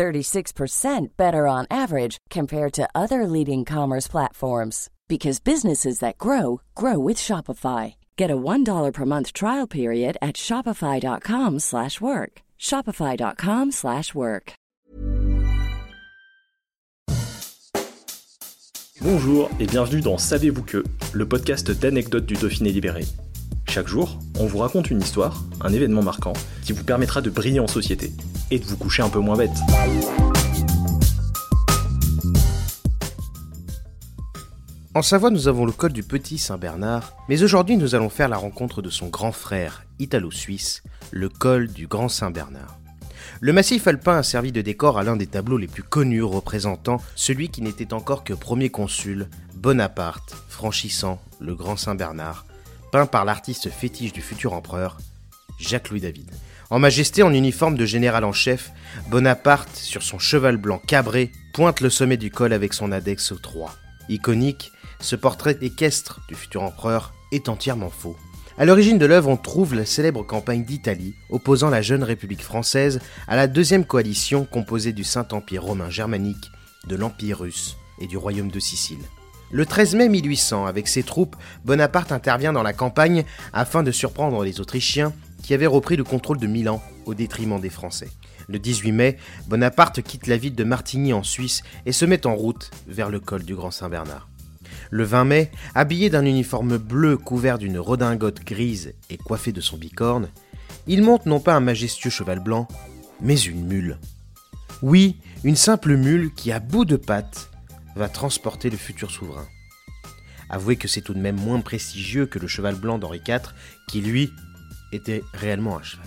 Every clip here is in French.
36% better on average compared to other leading commerce platforms because businesses that grow grow with Shopify. Get a $1 per month trial period at shopify.com/work. shopify.com/work. Bonjour et bienvenue dans Savez-vous que, le podcast d'anecdotes du Dauphiné libéré. Chaque jour, on vous raconte une histoire, un événement marquant qui vous permettra de briller en société et de vous coucher un peu moins bête. En Savoie, nous avons le col du Petit Saint-Bernard, mais aujourd'hui nous allons faire la rencontre de son grand frère italo-suisse, le col du Grand Saint-Bernard. Le massif alpin a servi de décor à l'un des tableaux les plus connus représentant celui qui n'était encore que premier consul, Bonaparte, franchissant le Grand Saint-Bernard, peint par l'artiste fétiche du futur empereur, Jacques-Louis David. En majesté, en uniforme de général en chef, Bonaparte, sur son cheval blanc cabré, pointe le sommet du col avec son index 3. Iconique, ce portrait équestre du futur empereur est entièrement faux. À l'origine de l'œuvre, on trouve la célèbre campagne d'Italie opposant la jeune République française à la deuxième coalition composée du Saint-Empire romain germanique, de l'Empire russe et du Royaume de Sicile. Le 13 mai 1800, avec ses troupes, Bonaparte intervient dans la campagne afin de surprendre les Autrichiens qui avaient repris le contrôle de Milan au détriment des Français. Le 18 mai, Bonaparte quitte la ville de Martigny en Suisse et se met en route vers le col du Grand Saint-Bernard. Le 20 mai, habillé d'un uniforme bleu couvert d'une redingote grise et coiffé de son bicorne, il monte non pas un majestueux cheval blanc, mais une mule. Oui, une simple mule qui, à bout de pattes, va transporter le futur souverain. Avouez que c'est tout de même moins prestigieux que le cheval blanc d'Henri IV, qui lui était réellement un cheval.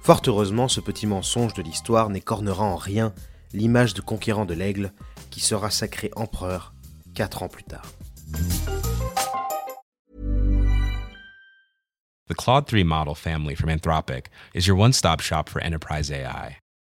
Fort heureusement, ce petit mensonge de l'histoire n'écornera en rien l'image de conquérant de l'aigle qui sera sacré empereur quatre ans plus tard. The Claude 3 model family from Anthropic is your one stop shop for enterprise AI.